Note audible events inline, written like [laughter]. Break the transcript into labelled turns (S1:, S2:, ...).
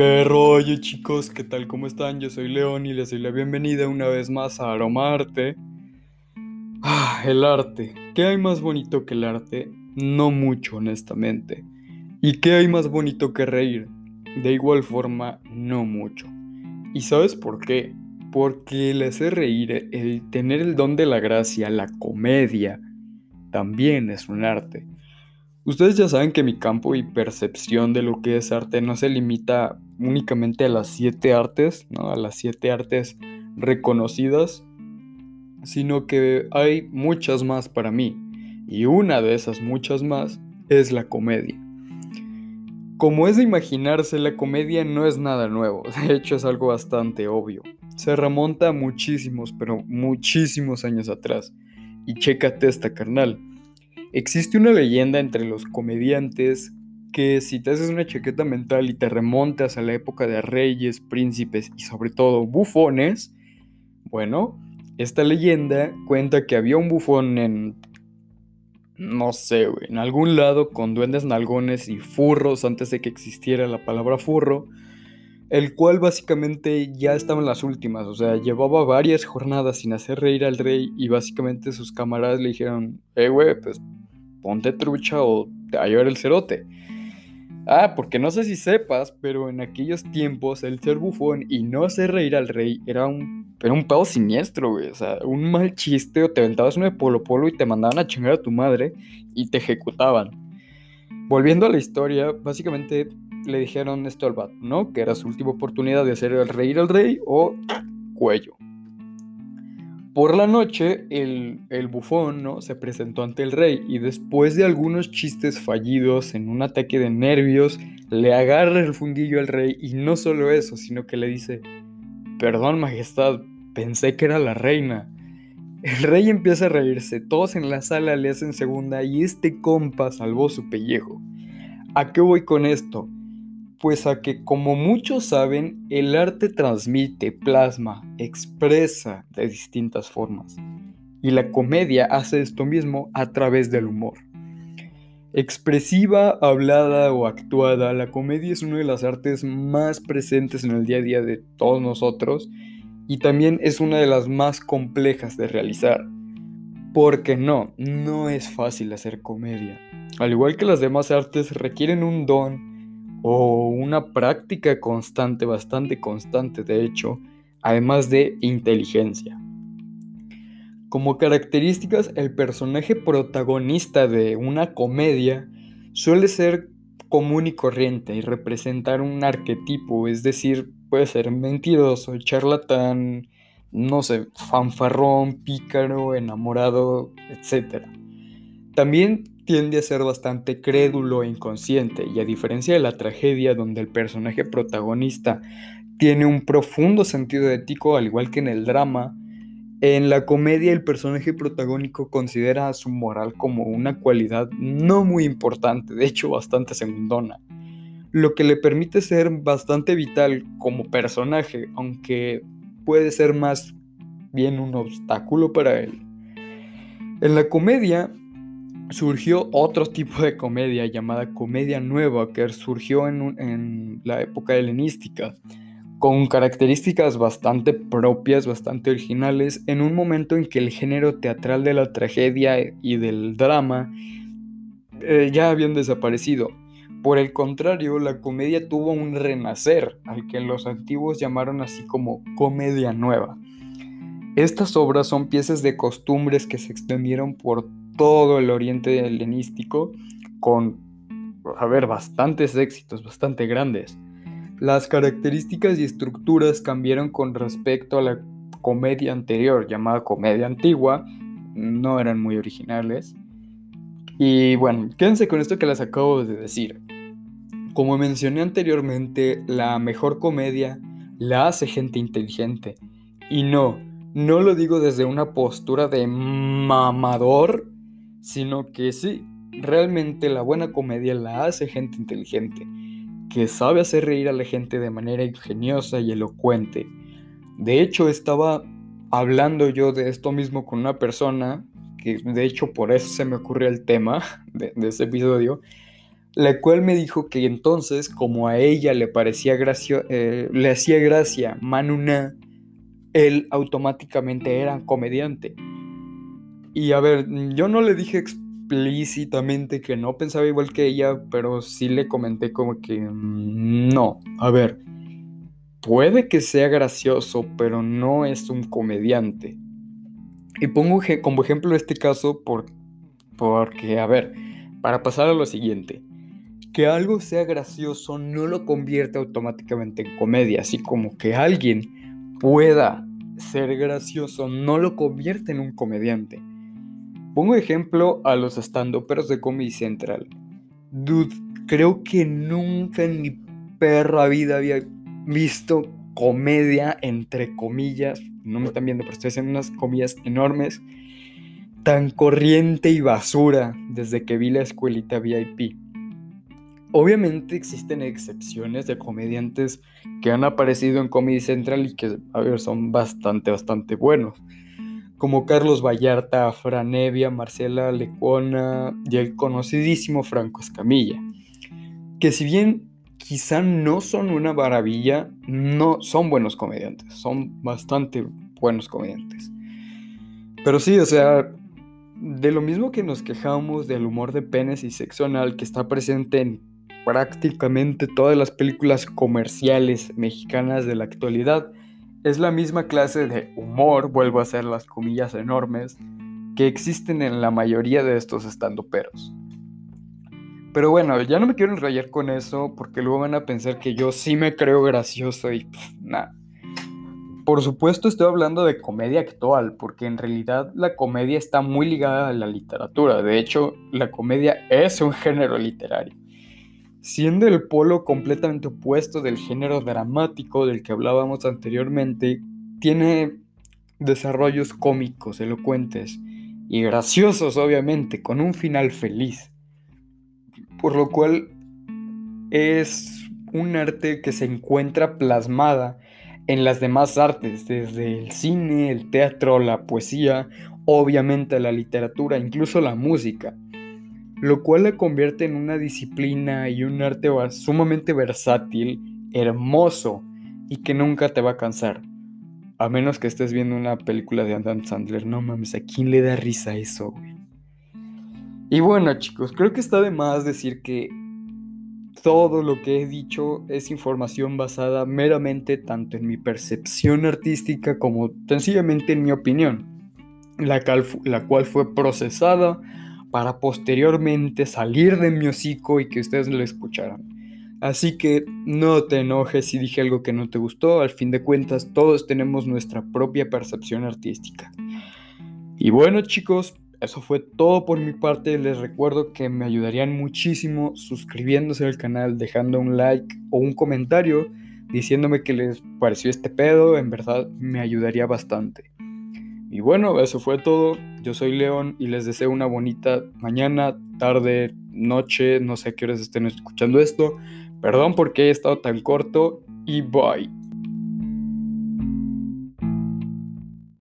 S1: ¿Qué rollo chicos? ¿Qué tal? ¿Cómo están? Yo soy León y les doy la bienvenida una vez más a Aroma Arte. Ah, el arte. ¿Qué hay más bonito que el arte? No mucho, honestamente. ¿Y qué hay más bonito que reír? De igual forma, no mucho. ¿Y sabes por qué? Porque el hacer reír, el tener el don de la gracia, la comedia, también es un arte. Ustedes ya saben que mi campo y percepción de lo que es arte no se limita únicamente a las siete artes, ¿no? a las siete artes reconocidas, sino que hay muchas más para mí. Y una de esas muchas más es la comedia. Como es de imaginarse, la comedia no es nada nuevo, [laughs] de hecho es algo bastante obvio. Se remonta a muchísimos, pero muchísimos años atrás. Y chécate esta carnal. Existe una leyenda entre los comediantes que si te haces una chaqueta mental y te remontas a la época de reyes, príncipes y sobre todo bufones, bueno, esta leyenda cuenta que había un bufón en, no sé, en algún lado con duendes nalgones y furros antes de que existiera la palabra furro, el cual básicamente ya estaba en las últimas, o sea, llevaba varias jornadas sin hacer reír al rey y básicamente sus camaradas le dijeron, eh, güey, pues ponte trucha o te va a llevar el cerote. Ah, porque no sé si sepas, pero en aquellos tiempos el ser bufón y no hacer reír al rey era un, era un pedo siniestro, güey. O sea, un mal chiste o te aventabas uno de polo polo y te mandaban a chingar a tu madre y te ejecutaban. Volviendo a la historia, básicamente le dijeron esto al vato, ¿no? Que era su última oportunidad de hacer reír al rey o cuello. Por la noche, el, bufón ¿no? se presentó ante el rey y después de algunos chistes fallidos en un ataque de nervios, le agarra el fundillo al rey y no solo eso, sino que le dice, perdón majestad, pensé que era la reina. El rey empieza a reírse, todos en la sala le hacen segunda y este compa salvó su pellejo. ¿A qué voy con esto? Pues a que como muchos saben, el arte transmite, plasma, expresa de distintas formas. Y la comedia hace esto mismo a través del humor. Expresiva, hablada o actuada, la comedia es una de las artes más presentes en el día a día de todos nosotros y también es una de las más complejas de realizar. Porque no, no es fácil hacer comedia. Al igual que las demás artes requieren un don, o una práctica constante, bastante constante de hecho, además de inteligencia. Como características, el personaje protagonista de una comedia suele ser común y corriente y representar un arquetipo, es decir, puede ser mentiroso, charlatán, no sé, fanfarrón, pícaro, enamorado, etc. También tiende a ser bastante crédulo e inconsciente, y a diferencia de la tragedia donde el personaje protagonista tiene un profundo sentido ético, al igual que en el drama, en la comedia el personaje protagónico considera a su moral como una cualidad no muy importante, de hecho bastante segundona, lo que le permite ser bastante vital como personaje, aunque puede ser más bien un obstáculo para él. En la comedia, surgió otro tipo de comedia llamada comedia nueva que surgió en, la época helenística, con características bastante propias, bastante originales, en un momento en que el género teatral de la tragedia y del drama eh, ya habían desaparecido. Por el contrario, la comedia tuvo un renacer, al que los antiguos llamaron así como comedia nueva. Estas obras son piezas de costumbres que se extendieron por todo el oriente helenístico con, a ver, bastantes éxitos, bastante grandes. Las características y estructuras cambiaron con respecto a la comedia anterior, llamada comedia antigua, no eran muy originales. Y bueno, quédense con esto que les acabo de decir. Como mencioné anteriormente, la mejor comedia la hace gente inteligente. Y no, no lo digo desde una postura de mamador sino que sí, realmente la buena comedia la hace gente inteligente, que sabe hacer reír a la gente de manera ingeniosa y elocuente. De hecho, estaba hablando yo de esto mismo con una persona, que de hecho por eso se me ocurrió el tema [laughs] de, ese episodio, la cual me dijo que entonces, como a ella le parecía gracia, eh, le hacía gracia Manuna, él automáticamente era comediante. Y a ver, yo no le dije explícitamente que no pensaba igual que ella, pero sí le comenté como que mm, no, a ver, puede que sea gracioso, pero no es un comediante. Y pongo como ejemplo este caso por, porque, a ver, para pasar a lo siguiente, que algo sea gracioso no lo convierte automáticamente en comedia, así como que alguien pueda ser gracioso no lo convierte en un comediante. Pongo ejemplo a los stand-uperos de Comedy Central. Dude, creo que nunca en mi perra vida había visto comedia, entre comillas, no me están viendo, pero estoy haciendo unas comillas enormes, tan corriente y basura desde que vi la escuelita VIP. Obviamente existen excepciones de comediantes que han aparecido en Comedy Central y que, a ver, son bastante, bastante buenos. Como Carlos Vallarta, Fran Evia, Marcela Lecuona y el conocidísimo Franco Escamilla. Que si bien quizá no son una maravilla, no son buenos comediantes, son bastante buenos comediantes. Pero sí, o sea, de lo mismo que nos quejamos del humor de penes y sexo anal que está presente en prácticamente todas las películas comerciales mexicanas de la actualidad, es la misma clase de humor, vuelvo a hacer las comillas enormes, que existen en la mayoría de estos estandoperos. Pero bueno, ya no me quiero enrollar con eso porque luego van a pensar que yo sí me creo gracioso y nada. Por supuesto estoy hablando de comedia actual, porque en realidad la comedia está muy ligada a la literatura. De hecho, la comedia es un género literario. Siendo el polo completamente opuesto del género dramático del que hablábamos anteriormente, tiene desarrollos cómicos, elocuentes y graciosos, obviamente, con un final feliz. Por lo cual es un arte que se encuentra plasmada en las demás artes, desde el cine, el teatro, la poesía, obviamente la literatura, incluso la música, lo cual la convierte en una disciplina y un arte sumamente versátil, hermoso y que nunca te va a cansar. A menos que estés viendo una película de Adam Sandler, no mames, ¿a quién le da risa eso, güey? Y bueno, chicos, creo que está de más decir que todo lo que he dicho es información basada meramente tanto en mi percepción artística como sencillamente en mi opinión, la, la cual fue procesada para posteriormente salir de mi hocico y que ustedes lo escucharan. Así que no te enojes si dije algo que no te gustó, al fin de cuentas todos tenemos nuestra propia percepción artística. Y bueno chicos, eso fue todo por mi parte. Les recuerdo que me ayudarían muchísimo suscribiéndose al canal, dejando un like o un comentario diciéndome que les pareció este pedo. En verdad me ayudaría bastante. Y bueno, eso fue todo. Yo soy León y les deseo una bonita mañana, tarde, noche. No sé a qué horas estén escuchando esto. Perdón porque he estado tan corto y bye.